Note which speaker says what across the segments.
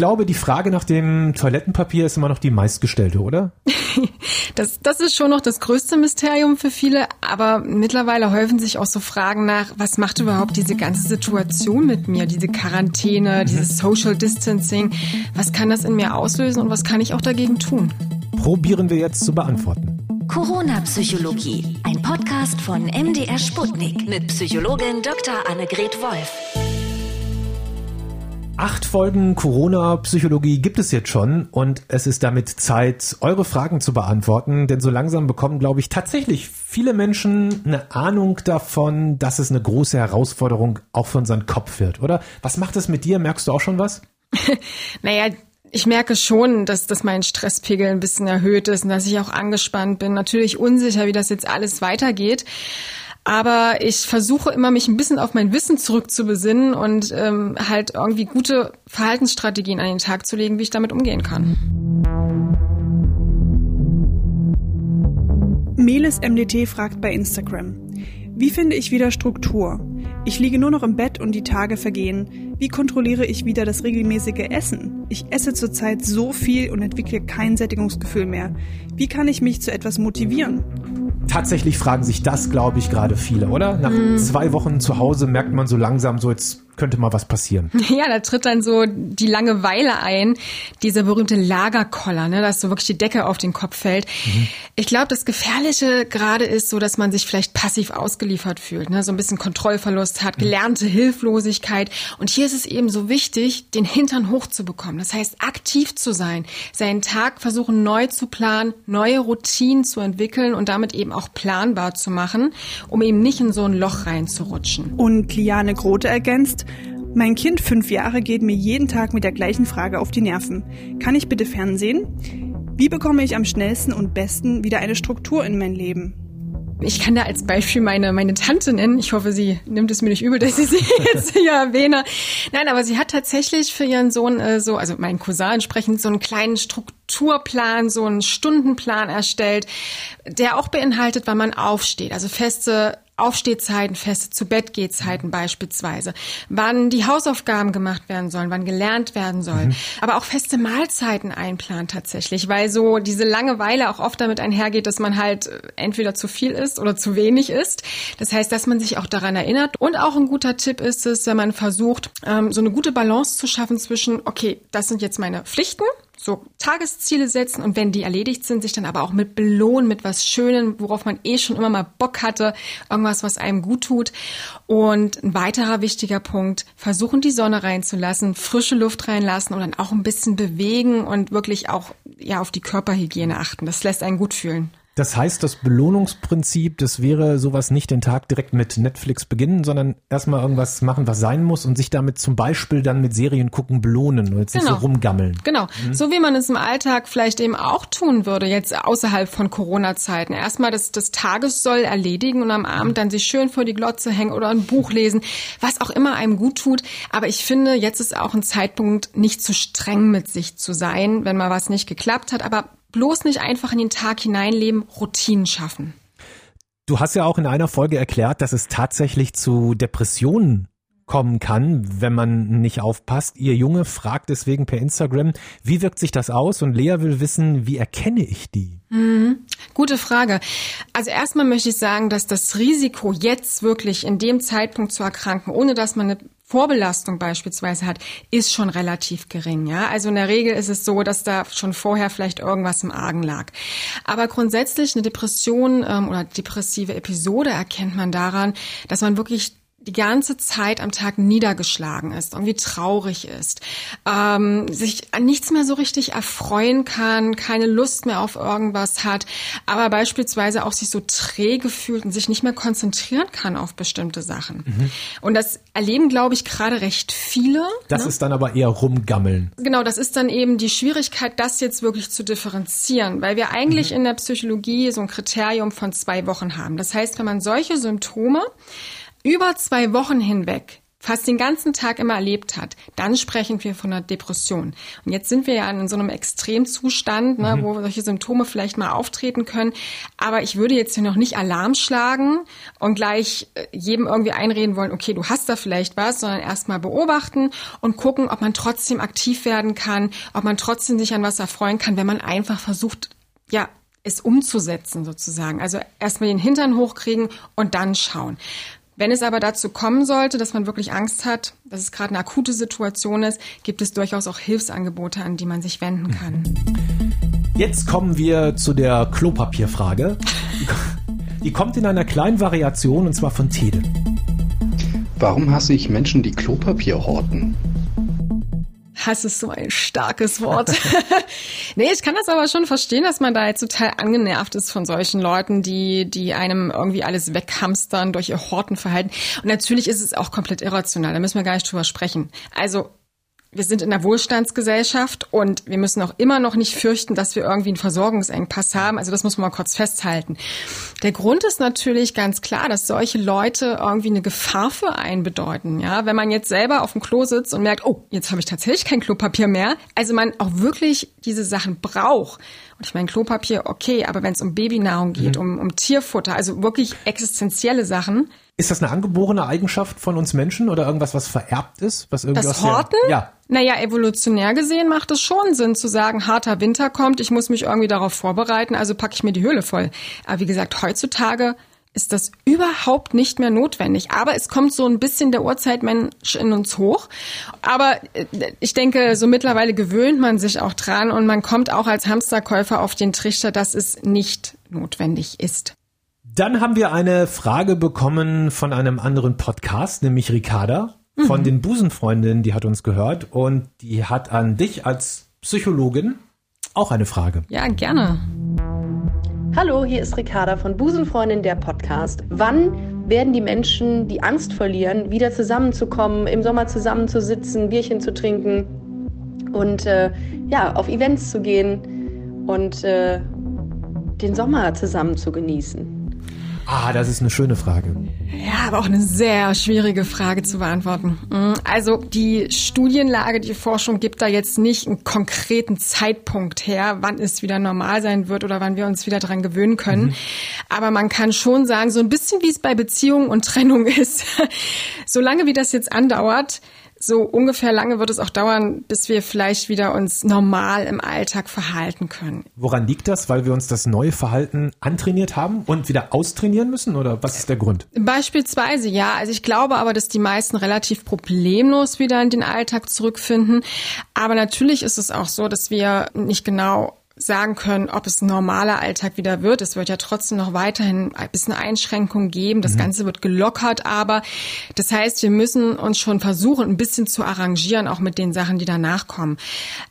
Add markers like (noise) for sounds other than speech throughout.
Speaker 1: glaube, die Frage nach dem Toilettenpapier ist immer noch die meistgestellte, oder? (laughs)
Speaker 2: das, das ist schon noch das größte Mysterium für viele, aber mittlerweile häufen sich auch so Fragen nach, was macht überhaupt diese ganze Situation mit mir, diese Quarantäne, dieses Social Distancing, was kann das in mir auslösen und was kann ich auch dagegen tun?
Speaker 1: Probieren wir jetzt zu beantworten.
Speaker 3: Corona-Psychologie, ein Podcast von MDR Sputnik mit Psychologin Dr. Annegret Wolf.
Speaker 1: Acht Folgen Corona-Psychologie gibt es jetzt schon und es ist damit Zeit, eure Fragen zu beantworten, denn so langsam bekommen, glaube ich, tatsächlich viele Menschen eine Ahnung davon, dass es eine große Herausforderung auch für unseren Kopf wird, oder? Was macht es mit dir? Merkst du auch schon was? (laughs)
Speaker 2: naja, ich merke schon, dass, dass mein Stresspegel ein bisschen erhöht ist und dass ich auch angespannt bin. Natürlich unsicher, wie das jetzt alles weitergeht. Aber ich versuche immer, mich ein bisschen auf mein Wissen zurückzubesinnen und ähm, halt irgendwie gute Verhaltensstrategien an den Tag zu legen, wie ich damit umgehen kann.
Speaker 4: Meles MDT fragt bei Instagram. Wie finde ich wieder Struktur? Ich liege nur noch im Bett und die Tage vergehen. Wie kontrolliere ich wieder das regelmäßige Essen? Ich esse zurzeit so viel und entwickle kein Sättigungsgefühl mehr. Wie kann ich mich zu etwas motivieren?
Speaker 1: Tatsächlich fragen sich das, glaube ich, gerade viele, oder? Nach mm. zwei Wochen zu Hause merkt man so langsam, so jetzt könnte mal was passieren. (laughs)
Speaker 2: Ja, da tritt dann so die Langeweile ein, dieser berühmte Lagerkoller, ne, dass so wirklich die Decke auf den Kopf fällt. Mhm. Ich glaube, das Gefährliche gerade ist so, dass man sich vielleicht passiv ausgeliefert fühlt, ne, so ein bisschen Kontrollverlust hat, mhm. gelernte Hilflosigkeit. Und hier ist es eben so wichtig, den Hintern hochzubekommen. Das heißt, aktiv zu sein, seinen Tag versuchen neu zu planen, neue Routinen zu entwickeln und damit eben auch planbar zu machen, um eben nicht in so ein Loch reinzurutschen.
Speaker 4: Und Liane Grote ergänzt, mein Kind, fünf Jahre, geht mir jeden Tag mit der gleichen Frage auf die Nerven. Kann ich bitte Fernsehen? Wie bekomme ich am schnellsten und besten wieder eine Struktur in mein Leben?
Speaker 2: Ich kann da als Beispiel meine, meine Tante nennen. Ich hoffe, sie nimmt es mir nicht übel, dass ich sie (laughs) jetzt hier erwähne. Nein, aber sie hat tatsächlich für ihren Sohn äh, so, also meinen Cousin entsprechend so einen kleinen Strukturplan, so einen Stundenplan erstellt, der auch beinhaltet, wann man aufsteht. Also feste Aufstehzeiten, feste zu Bett Zeiten beispielsweise, wann die Hausaufgaben gemacht werden sollen, wann gelernt werden soll, mhm. aber auch feste Mahlzeiten einplanen tatsächlich, weil so diese Langeweile auch oft damit einhergeht, dass man halt äh, entweder zu viel isst oder zu wenig isst. Das heißt, dass man sich auch daran erinnert. Und auch ein guter Tipp ist es, wenn man versucht, ähm, so eine gute Balance zu schaffen zwischen, okay, das sind jetzt meine Pflichten, so Tagesziele setzen und wenn die erledigt sind, sich dann aber auch mit belohnen, mit was Schönem, worauf man eh schon immer mal Bock hatte, irgendwas, was einem gut tut. Und ein weiterer wichtiger Punkt, versuchen die Sonne reinzulassen, frische Luft reinlassen und dann auch ein bisschen bewegen und wirklich auch ja auf die Körperhygiene achten. Das lässt einen gut fühlen.
Speaker 1: Das heißt, das Belohnungsprinzip, das wäre sowas nicht den Tag direkt mit Netflix beginnen, sondern erstmal irgendwas machen, was sein muss und sich damit zum Beispiel dann mit Serien gucken belohnen und jetzt genau. nicht so genau. rumgammeln.
Speaker 2: Genau. Mhm. So wie man es im Alltag vielleicht eben auch tun würde, jetzt außerhalb von Corona-Zeiten. Erstmal das, das Tagessoll erledigen und am Abend dann sich schön vor die Glotze hängen oder ein Buch lesen, was auch immer einem gut tut. Aber ich finde, jetzt ist auch ein Zeitpunkt, nicht zu streng mit sich zu sein, wenn mal was nicht geklappt hat, aber bloß nicht einfach in den Tag hineinleben, Routinen schaffen.
Speaker 1: Du hast ja auch in einer Folge erklärt, dass es tatsächlich zu Depressionen kommen kann, wenn man nicht aufpasst. Ihr Junge fragt deswegen per Instagram, wie wirkt sich das aus? Und Lea will wissen, wie erkenne ich die?
Speaker 2: Mhm. Gute Frage. Also erstmal möchte ich sagen, dass das Risiko, jetzt wirklich in dem Zeitpunkt zu erkranken, ohne dass man eine Vorbelastung beispielsweise hat, ist schon relativ gering. Ja, also in der Regel ist es so, dass da schon vorher vielleicht irgendwas im Argen lag. Aber grundsätzlich eine Depression ähm, oder depressive Episode erkennt man daran, dass man wirklich die ganze Zeit am Tag niedergeschlagen ist, irgendwie traurig ist, ähm, sich an nichts mehr so richtig erfreuen kann, keine Lust mehr auf irgendwas hat, aber beispielsweise auch sich so träge fühlt und sich nicht mehr konzentrieren kann auf bestimmte Sachen. Mhm. Und das erleben, glaube ich, gerade recht viele.
Speaker 1: Das ne? ist dann aber eher rumgammeln.
Speaker 2: Genau, das ist dann eben die Schwierigkeit, das jetzt wirklich zu differenzieren, weil wir eigentlich mhm. in der Psychologie so ein Kriterium von zwei Wochen haben. Das heißt, wenn man solche Symptome über zwei Wochen hinweg fast den ganzen Tag immer erlebt hat, dann sprechen wir von einer Depression. Und jetzt sind wir ja in so einem Extremzustand, ne, mhm. wo solche Symptome vielleicht mal auftreten können. Aber ich würde jetzt hier noch nicht Alarm schlagen und gleich äh, jedem irgendwie einreden wollen, okay, du hast da vielleicht was, sondern erstmal beobachten und gucken, ob man trotzdem aktiv werden kann, ob man trotzdem sich an was erfreuen kann, wenn man einfach versucht, ja, es umzusetzen sozusagen. Also erstmal den Hintern hochkriegen und dann schauen. Wenn es aber dazu kommen sollte, dass man wirklich Angst hat, dass es gerade eine akute Situation ist, gibt es durchaus auch Hilfsangebote, an die man sich wenden kann.
Speaker 1: Jetzt kommen wir zu der Klopapierfrage. (laughs) Die kommt in einer kleinen Variation und zwar von Tede.
Speaker 5: Warum hasse ich Menschen, die Klopapier horten?
Speaker 2: Hass ist so ein starkes Wort. (laughs) nee, ich kann das aber schon verstehen, dass man da jetzt total angenervt ist von solchen Leuten, die, die einem irgendwie alles weghamstern durch ihr Hortenverhalten. Und natürlich ist es auch komplett irrational, da müssen wir gar nicht drüber sprechen. Also wir sind in einer Wohlstandsgesellschaft und wir müssen auch immer noch nicht fürchten, dass wir irgendwie einen Versorgungsengpass haben. Also das muss man mal kurz festhalten. Der Grund ist natürlich ganz klar, dass solche Leute irgendwie eine Gefahr für einen bedeuten. Ja, wenn man jetzt selber auf dem Klo sitzt und merkt, oh, jetzt habe ich tatsächlich kein Klopapier mehr. Also man auch wirklich diese Sachen braucht. Und ich meine, Klopapier, okay, aber wenn es um Babynahrung geht, mhm. um, um Tierfutter, also wirklich existenzielle Sachen,
Speaker 1: ist das eine angeborene Eigenschaft von uns Menschen oder irgendwas, was vererbt ist? Was irgendwie
Speaker 2: das Horten? Der, ja. Naja, evolutionär gesehen macht es schon Sinn zu sagen, harter Winter kommt, ich muss mich irgendwie darauf vorbereiten, also packe ich mir die Höhle voll. Aber wie gesagt, heutzutage ist das überhaupt nicht mehr notwendig. Aber es kommt so ein bisschen der Urzeitmensch in uns hoch. Aber äh, ich denke, so mittlerweile gewöhnt man sich auch dran und man kommt auch als Hamsterkäufer auf den Trichter, dass es nicht notwendig ist.
Speaker 1: Dann haben wir eine Frage bekommen von einem anderen Podcast, nämlich Ricarda von mhm. den Busenfreundinnen, die hat uns gehört und die hat an dich als Psychologin auch eine Frage.
Speaker 2: Ja, gerne.
Speaker 6: Hallo, hier ist Ricarda von Busenfreundin der Podcast. Wann werden die Menschen die Angst verlieren, wieder zusammenzukommen, im Sommer zusammenzusitzen, Bierchen zu trinken und äh, ja, auf Events zu gehen und äh, den Sommer zusammen zu genießen?
Speaker 1: Ah, das ist eine schöne Frage.
Speaker 2: Ja, aber auch eine sehr schwierige Frage zu beantworten. Mhm. Also die Studienlage, die Forschung gibt da jetzt nicht einen konkreten Zeitpunkt her, wann es wieder normal sein wird oder wann wir uns wieder dran gewöhnen können. Mhm. Aber man kann schon sagen, so ein bisschen wie es bei Beziehungen und Trennung (laughs) ist. Solange wie das jetzt andauert, so ungefähr lange wird es auch dauern, bis wir vielleicht wieder uns normal im Alltag verhalten können.
Speaker 1: Woran liegt das? Weil wir uns das neue Verhalten antrainiert haben und wieder austrainieren müssen? Oder was ist der Grund?
Speaker 2: Beispielsweise ja. Also ich glaube aber, dass die meisten relativ problemlos wieder in den Alltag zurückfinden. Aber natürlich ist es auch so, dass wir nicht genau sagen können, ob es ein normaler Alltag wieder wird. Es wird ja trotzdem noch weiterhin ein bisschen Einschränkungen geben. Das mhm. Ganze wird gelockert, aber das heißt, wir müssen uns schon versuchen, ein bisschen zu arrangieren, auch mit den Sachen, die danach kommen.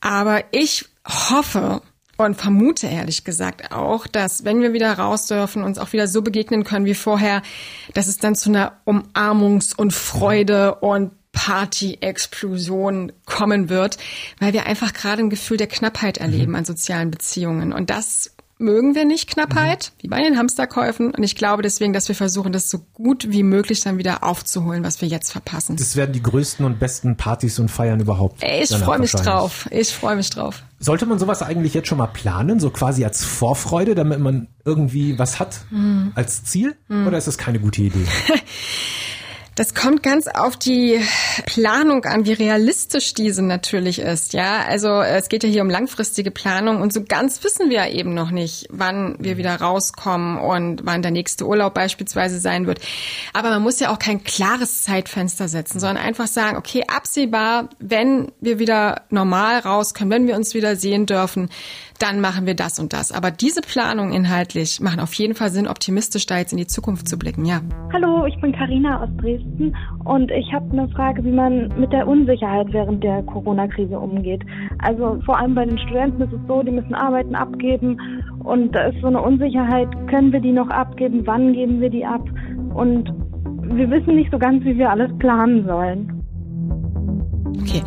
Speaker 2: Aber ich hoffe, und vermute ehrlich gesagt auch, dass wenn wir wieder raus dürfen, uns auch wieder so begegnen können wie vorher, dass es dann zu einer Umarmungs- und Freude und Party-Explosion kommen wird, weil wir einfach gerade ein Gefühl der Knappheit erleben mhm. an sozialen Beziehungen. Und das mögen wir nicht, Knappheit, mhm. wie bei den Hamsterkäufen. Und ich glaube deswegen, dass wir versuchen, das so gut wie möglich dann wieder aufzuholen, was wir jetzt verpassen.
Speaker 1: Das werden die größten und besten Partys und Feiern überhaupt.
Speaker 2: Ich freue mich drauf. Ich freue mich drauf.
Speaker 1: Sollte man sowas eigentlich jetzt schon mal planen, so quasi als Vorfreude, damit man irgendwie was hat mhm. als Ziel? Mhm. Oder ist das keine gute Idee? (laughs)
Speaker 2: Das kommt ganz auf die Planung an, wie realistisch diese natürlich ist. Ja, also es geht ja hier um langfristige Planung und so ganz wissen wir eben noch nicht, wann wir wieder rauskommen und wann der nächste Urlaub beispielsweise sein wird. Aber man muss ja auch kein klares Zeitfenster setzen, sondern einfach sagen, okay, absehbar, wenn wir wieder normal raus können, wenn wir uns wieder sehen dürfen, dann machen wir das und das. Aber diese Planung inhaltlich machen auf jeden Fall Sinn, optimistisch da jetzt in die Zukunft zu blicken, ja.
Speaker 7: Hallo, ich bin Karina aus Dresden und ich habe eine Frage, wie man mit der Unsicherheit während der Corona-Krise umgeht. Also vor allem bei den Studenten ist es so, die müssen Arbeiten abgeben und da ist so eine Unsicherheit, können wir die noch abgeben, wann geben wir die ab und wir wissen nicht so ganz, wie wir alles planen sollen.
Speaker 2: Okay.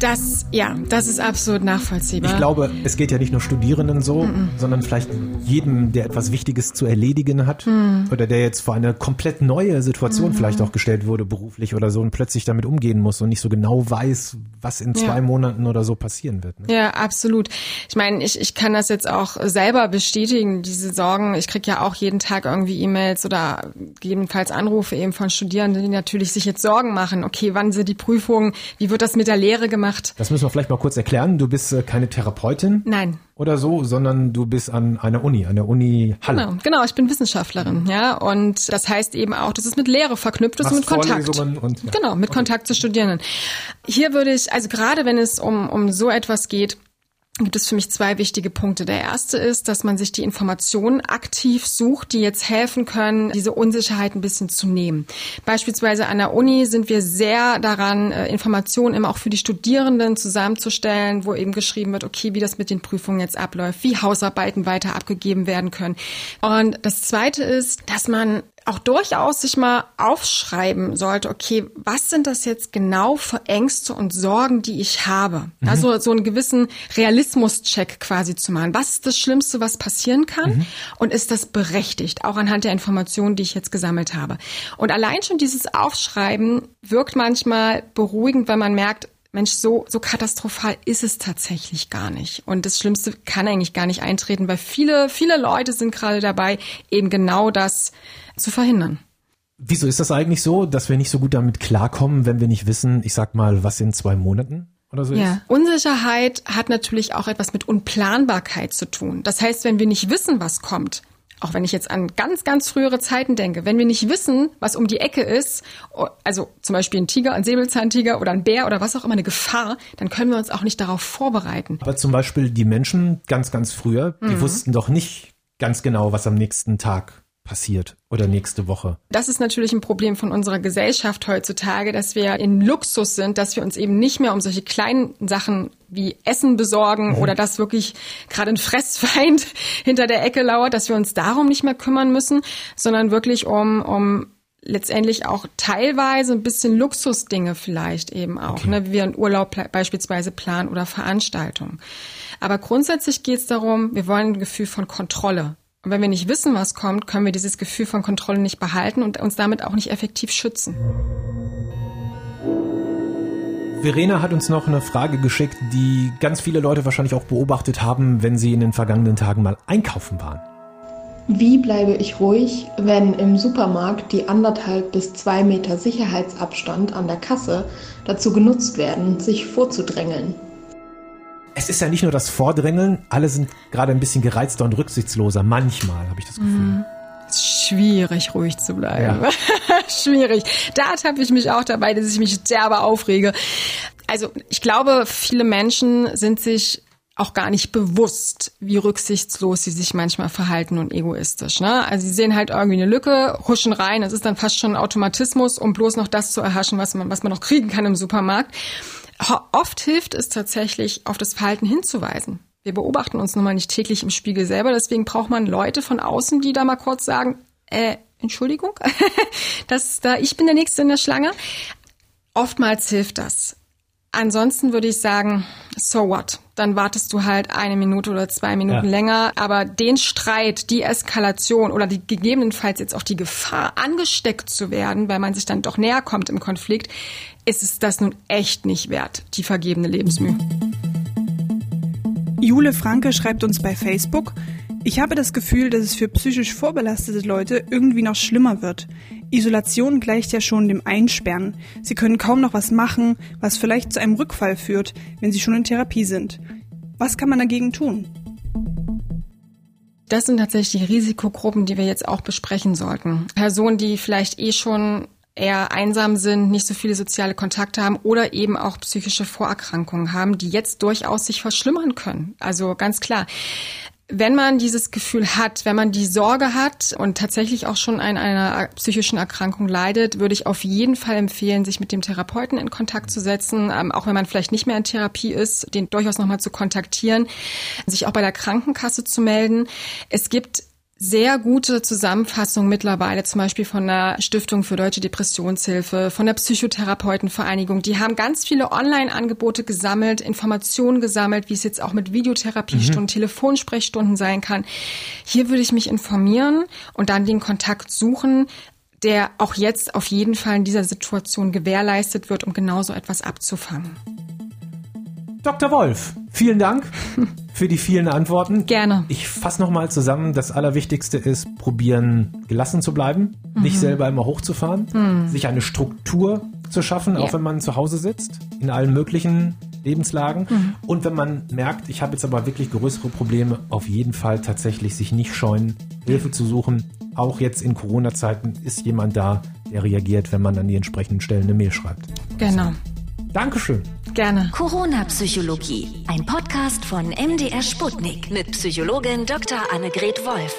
Speaker 2: Das, ja, das ist absolut nachvollziehbar.
Speaker 1: Ich glaube, es geht ja nicht nur Studierenden so, mm -mm. sondern vielleicht jedem, der etwas Wichtiges zu erledigen hat mm. oder der jetzt vor eine komplett neue Situation -hmm. vielleicht auch gestellt wurde, beruflich oder so und plötzlich damit umgehen muss und nicht so genau weiß, was in zwei ja. Monaten oder so passieren wird.
Speaker 2: Ne? Ja, absolut. Ich meine, ich, ich kann das jetzt auch selber bestätigen, diese Sorgen. Ich kriege ja auch jeden Tag irgendwie E-Mails oder gegebenenfalls Anrufe eben von Studierenden, die natürlich sich jetzt Sorgen machen. Okay, wann sind die Prüfungen? Wie wird das mit der Lehre gemacht? Gemacht.
Speaker 1: Das müssen wir vielleicht mal kurz erklären. Du bist äh, keine Therapeutin.
Speaker 2: Nein.
Speaker 1: Oder so, sondern du bist an einer Uni, an der Uni Halle.
Speaker 2: Genau, genau ich bin Wissenschaftlerin, ja. Und das heißt eben auch, dass es mit Lehre verknüpft ist und mit Kontakt. Und, ja. Genau, mit okay. Kontakt zu Studierenden. Hier würde ich, also gerade wenn es um, um so etwas geht, gibt es für mich zwei wichtige Punkte. Der erste ist, dass man sich die Informationen aktiv sucht, die jetzt helfen können, diese Unsicherheit ein bisschen zu nehmen. Beispielsweise an der Uni sind wir sehr daran, äh, Informationen immer auch für die Studierenden zusammenzustellen, wo eben geschrieben wird, okay, wie das mit den Prüfungen jetzt abläuft, wie Hausarbeiten weiter abgegeben werden können. Und das zweite ist, dass man auch durchaus sich mal aufschreiben sollte, okay, was sind das jetzt genau für Ängste und Sorgen, die ich habe? Mhm. Also so einen gewissen Realismus-Check quasi zu machen. Was ist das Schlimmste, was passieren kann? Mhm. Und ist das berechtigt? Auch anhand der Informationen, die ich jetzt gesammelt habe. Und allein schon dieses Aufschreiben wirkt manchmal beruhigend, weil man merkt, Mensch, so, so katastrophal ist es tatsächlich gar nicht. Und das Schlimmste kann eigentlich gar nicht eintreten, weil viele, viele Leute sind gerade dabei, eben genau das zu verhindern.
Speaker 1: Wieso ist das eigentlich so, dass wir nicht so gut damit klarkommen, wenn wir nicht wissen, ich sag mal, was in zwei Monaten? Oder so
Speaker 2: ja. Ist? Unsicherheit hat natürlich auch etwas mit Unplanbarkeit zu tun. Das heißt, wenn wir nicht wissen, was kommt, auch wenn ich jetzt an ganz, ganz frühere Zeiten denke, wenn wir nicht wissen, was um die Ecke ist, also zum Beispiel ein Tiger, ein Säbelzahntiger oder ein Bär oder was auch immer, eine Gefahr, dann können wir uns auch nicht darauf vorbereiten.
Speaker 1: Aber zum Beispiel die Menschen ganz, ganz früher, die mhm. wussten doch nicht ganz genau, was am nächsten Tag passiert oder nächste Woche.
Speaker 2: Das ist natürlich ein Problem von unserer Gesellschaft heutzutage, dass wir in Luxus sind, dass wir uns eben nicht mehr um solche kleinen Sachen wie Essen besorgen mhm. oder dass wirklich gerade ein Fressfeind (laughs) hinter der Ecke lauert, dass wir uns darum nicht mehr kümmern müssen, sondern wirklich um, um letztendlich auch teilweise ein bisschen Luxusdinge vielleicht eben auch, okay. ne, wie wir einen Urlaub beispielsweise planen oder Veranstaltungen. Aber grundsätzlich geht es darum, wir wollen ein Gefühl von Kontrolle. Und wenn wir nicht wissen, was kommt, können wir dieses Gefühl von Kontrolle nicht behalten und uns damit auch nicht effektiv schützen.
Speaker 1: Verena hat uns noch eine Frage geschickt, die ganz viele Leute wahrscheinlich auch beobachtet haben, wenn sie in den vergangenen Tagen mal einkaufen waren.
Speaker 8: Wie bleibe ich ruhig, wenn im Supermarkt die anderthalb bis zwei Meter Sicherheitsabstand an der Kasse dazu genutzt werden, sich vorzudrängeln?
Speaker 1: Es ist ja nicht nur das Vordrängeln, alle sind gerade ein bisschen gereizter und rücksichtsloser. Manchmal habe ich das Gefühl. Mhm.
Speaker 2: Schwierig, ruhig zu bleiben. Ja. (laughs) Schwierig. Da habe ich mich auch dabei, dass ich mich derbe aufrege. Also ich glaube, viele Menschen sind sich auch gar nicht bewusst, wie rücksichtslos sie sich manchmal verhalten und egoistisch. Ne? Also sie sehen halt irgendwie eine Lücke, huschen rein, es ist dann fast schon ein Automatismus, um bloß noch das zu erhaschen, was man, was man noch kriegen kann im Supermarkt. Oft hilft es tatsächlich, auf das Verhalten hinzuweisen. Wir beobachten uns nun mal nicht täglich im Spiegel selber, deswegen braucht man Leute von außen, die da mal kurz sagen, äh, Entschuldigung, (laughs) das da, ich bin der Nächste in der Schlange. Oftmals hilft das. Ansonsten würde ich sagen, so what? Dann wartest du halt eine Minute oder zwei Minuten ja. länger. Aber den Streit, die Eskalation oder die gegebenenfalls jetzt auch die Gefahr, angesteckt zu werden, weil man sich dann doch näher kommt im Konflikt, ist es das nun echt nicht wert, die vergebene Lebensmühe.
Speaker 4: Jule Franke schreibt uns bei Facebook, ich habe das Gefühl, dass es für psychisch vorbelastete Leute irgendwie noch schlimmer wird. Isolation gleicht ja schon dem Einsperren. Sie können kaum noch was machen, was vielleicht zu einem Rückfall führt, wenn sie schon in Therapie sind. Was kann man dagegen tun?
Speaker 2: Das sind tatsächlich die Risikogruppen, die wir jetzt auch besprechen sollten. Personen, die vielleicht eh schon eher einsam sind, nicht so viele soziale Kontakte haben oder eben auch psychische Vorerkrankungen haben, die jetzt durchaus sich verschlimmern können. Also ganz klar. Wenn man dieses Gefühl hat, wenn man die Sorge hat und tatsächlich auch schon an einer psychischen Erkrankung leidet, würde ich auf jeden Fall empfehlen, sich mit dem Therapeuten in Kontakt zu setzen, ähm, auch wenn man vielleicht nicht mehr in Therapie ist, den durchaus nochmal zu kontaktieren, sich auch bei der Krankenkasse zu melden. Es gibt sehr gute Zusammenfassung mittlerweile, zum Beispiel von der Stiftung für Deutsche Depressionshilfe, von der Psychotherapeutenvereinigung. Die haben ganz viele Online-Angebote gesammelt, Informationen gesammelt, wie es jetzt auch mit Videotherapiestunden, mhm. Telefonsprechstunden sein kann. Hier würde ich mich informieren und dann den Kontakt suchen, der auch jetzt auf jeden Fall in dieser Situation gewährleistet wird, um genauso etwas abzufangen.
Speaker 1: Dr. Wolf, vielen Dank (laughs) für die vielen Antworten.
Speaker 2: Gerne.
Speaker 1: Ich fasse nochmal zusammen. Das Allerwichtigste ist, probieren, gelassen zu bleiben, mhm. nicht selber immer hochzufahren, mhm. sich eine Struktur zu schaffen, ja. auch wenn man zu Hause sitzt, in allen möglichen Lebenslagen. Mhm. Und wenn man merkt, ich habe jetzt aber wirklich größere Probleme, auf jeden Fall tatsächlich sich nicht scheuen, Hilfe zu suchen. Auch jetzt in Corona-Zeiten ist jemand da, der reagiert, wenn man an die entsprechenden Stellen eine Mail schreibt.
Speaker 2: Genau.
Speaker 1: Dankeschön.
Speaker 2: Gerne.
Speaker 3: Corona-Psychologie. Ein Podcast von MDR Sputnik mit Psychologin Dr. Annegret Wolf.